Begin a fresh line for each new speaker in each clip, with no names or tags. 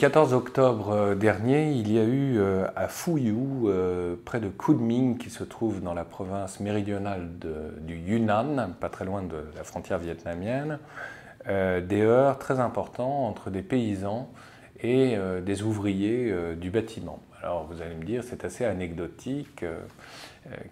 Le 14 octobre euh, dernier, il y a eu euh, à Fuyou, euh, près de Kunming, qui se trouve dans la province méridionale du Yunnan, pas très loin de la frontière vietnamienne, des heurts très importants entre des paysans et des ouvriers du bâtiment. Alors vous allez me dire, c'est assez anecdotique.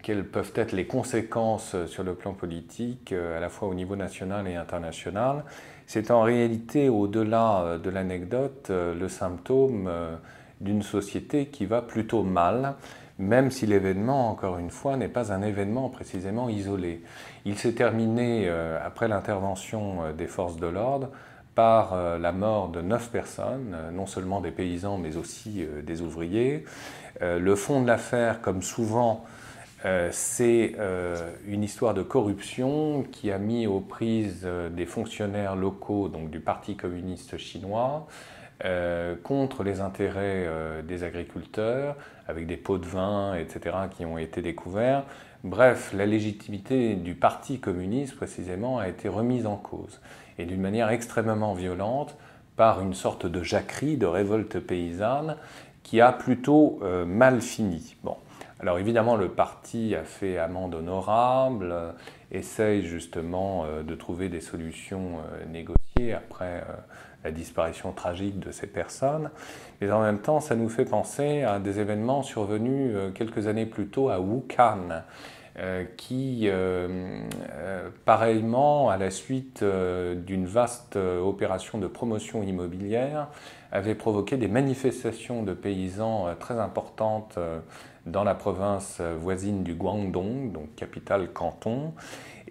quelles peuvent être les conséquences sur le plan politique, à la fois au niveau national et international c'est en réalité, au-delà euh, de l'anecdote, euh, le symptôme euh, d'une société qui va plutôt mal, même si l'événement, encore une fois, n'est pas un événement précisément isolé. Il s'est terminé, après l'intervention des forces de l'ordre, par la mort de neuf personnes, non seulement des paysans, mais aussi des ouvriers. Le fond de l'affaire, comme souvent, euh, c'est euh, une histoire de corruption qui a mis aux prises euh, des fonctionnaires locaux, donc du Parti communiste chinois, contre les intérêts des agriculteurs, avec des pots de vin, etc., qui ont été découverts. Bref, la légitimité du Parti communiste, précisément, a été remise en cause, et d'une manière extrêmement violente, par une sorte de jacquerie, de révolte paysanne, qui a plutôt mal fini. Bon. Alors évidemment, le parti a fait amende honorable, essaye justement euh, de trouver des solutions euh, négociées après euh, la disparition tragique de ces personnes. Mais en même temps, ça nous fait penser à des événements survenus quelques années plus tôt à Wuhan, qui, pareillement, à la suite d'une vaste opération de promotion immobilière, avait provoqué des manifestations de paysans très importantes dans la province voisine du Guangdong, donc capitale canton.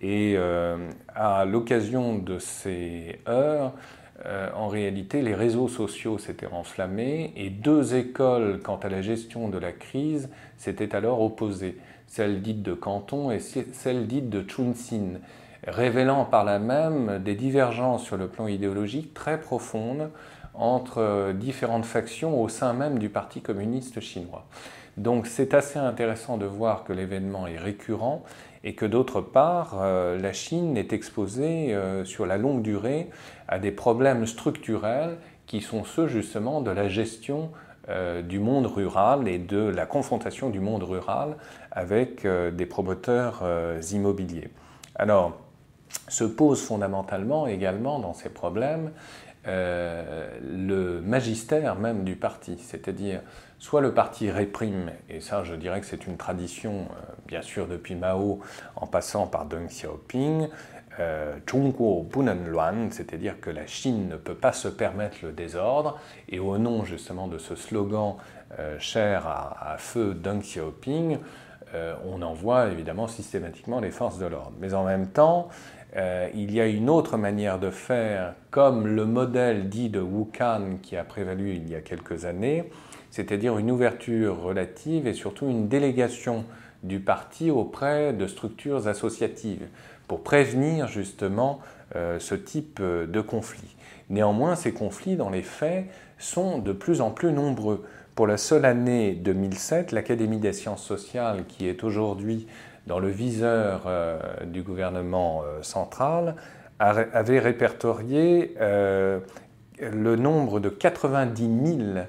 Et euh, à l'occasion de ces heures, euh, en réalité, les réseaux sociaux s'étaient enflammés et deux écoles, quant à la gestion de la crise, s'étaient alors opposées, celle dite de Canton et celle dite de Chunxin, révélant par là même des divergences sur le plan idéologique très profondes entre différentes factions au sein même du Parti communiste chinois. Donc c'est assez intéressant de voir que l'événement est récurrent et que d'autre part, euh, la Chine est exposée euh, sur la longue durée à des problèmes structurels qui sont ceux justement de la gestion euh, du monde rural et de la confrontation du monde rural avec des promoteurs immobiliers. Alors, se pose fondamentalement également dans ces problèmes le magistère même du parti, c'est-à-dire soit le parti réprime, et ça je dirais que c'est une tradition, euh, bien sûr depuis Mao, en passant par Deng Xiaoping, euh, c'est-à-dire que la Chine ne peut pas se permettre le désordre, et au nom justement de ce slogan euh, cher à, feu Deng Xiaoping, euh, on envoie évidemment systématiquement les forces de l'ordre. Mais en même temps, il y a une autre manière de faire, comme le modèle dit de Wuhan qui a prévalu il y a quelques années, c'est-à-dire une ouverture relative et surtout une délégation du parti auprès de structures associatives pour prévenir justement euh, ce type euh, de conflit. Néanmoins, ces conflits, dans les faits, sont de plus en plus nombreux. Pour la seule année 2007, l'Académie des sciences sociales, qui est aujourd'hui dans le viseur euh, du gouvernement central, avait répertorié le nombre de 90 000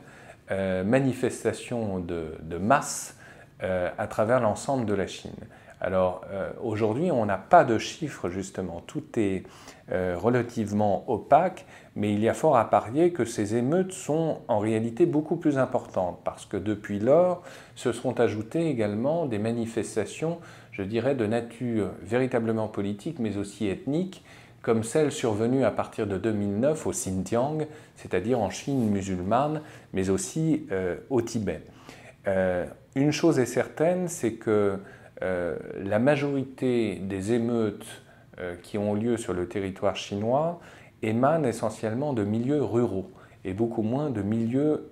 euh, manifestations de, masse euh, à travers l'ensemble de la Chine. Alors euh, aujourd'hui, on n'a pas de chiffres justement, tout est relativement opaque, mais il y a fort à parier que ces émeutes sont en réalité beaucoup plus importantes, parce que depuis lors, se sont ajoutées également des manifestations, je dirais, de nature véritablement politique, mais aussi ethnique, comme celle survenue à partir de 2009 au Xinjiang, c'est-à-dire en Chine musulmane, mais aussi euh, au Tibet. Euh, une chose est certaine, c'est que euh, la majorité des émeutes qui ont lieu sur le territoire chinois émanent essentiellement de milieux ruraux et beaucoup moins de milieux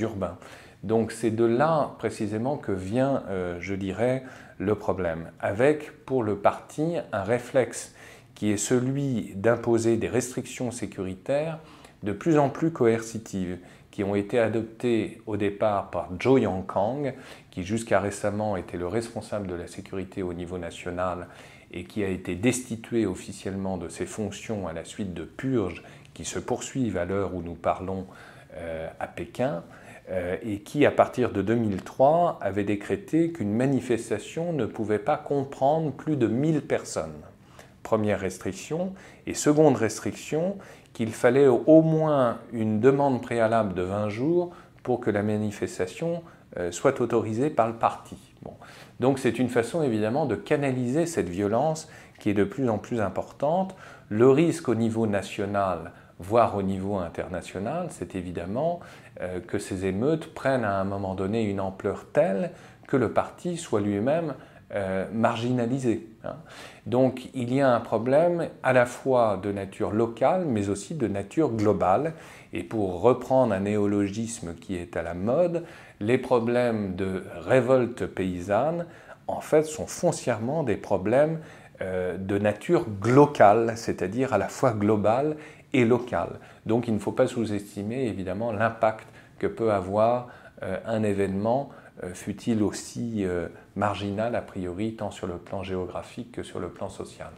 urbains. Donc c'est de là précisément que vient, je dirais, le problème, avec pour le parti un réflexe qui est celui d'imposer des restrictions sécuritaires de plus en plus coercitives, qui ont été adoptées au départ par Zhou Yongkang, qui jusqu'à récemment était le responsable de la sécurité au niveau national et qui a été destitué officiellement de ses fonctions à la suite de purges qui se poursuivent à l'heure où nous parlons à Pékin et qui, à partir de 2003, avait décrété qu'une manifestation ne pouvait pas comprendre plus de 1000 personnes. Première restriction. Et seconde restriction, qu'il fallait au moins une demande préalable de 20 jours pour que la manifestation soit autorisée par le parti. Donc c'est une façon évidemment de canaliser cette violence qui est de plus en plus importante. Le risque au niveau national, voire au niveau international, c'est évidemment euh, que ces émeutes prennent à un moment donné une ampleur telle que le parti soit lui-même euh, marginalisé. Hein. Donc il y a un problème à la fois de nature locale, mais aussi de nature globale. Et pour reprendre un néologisme qui est à la mode, les problèmes de révolte paysanne, en fait, sont foncièrement des problèmes euh, de nature globale, c'est-à-dire à la fois globale et locale. Donc il ne faut pas sous-estimer évidemment l'impact que peut avoir euh, un événement, fut-il aussi marginal a priori, tant sur le plan géographique que sur le plan social.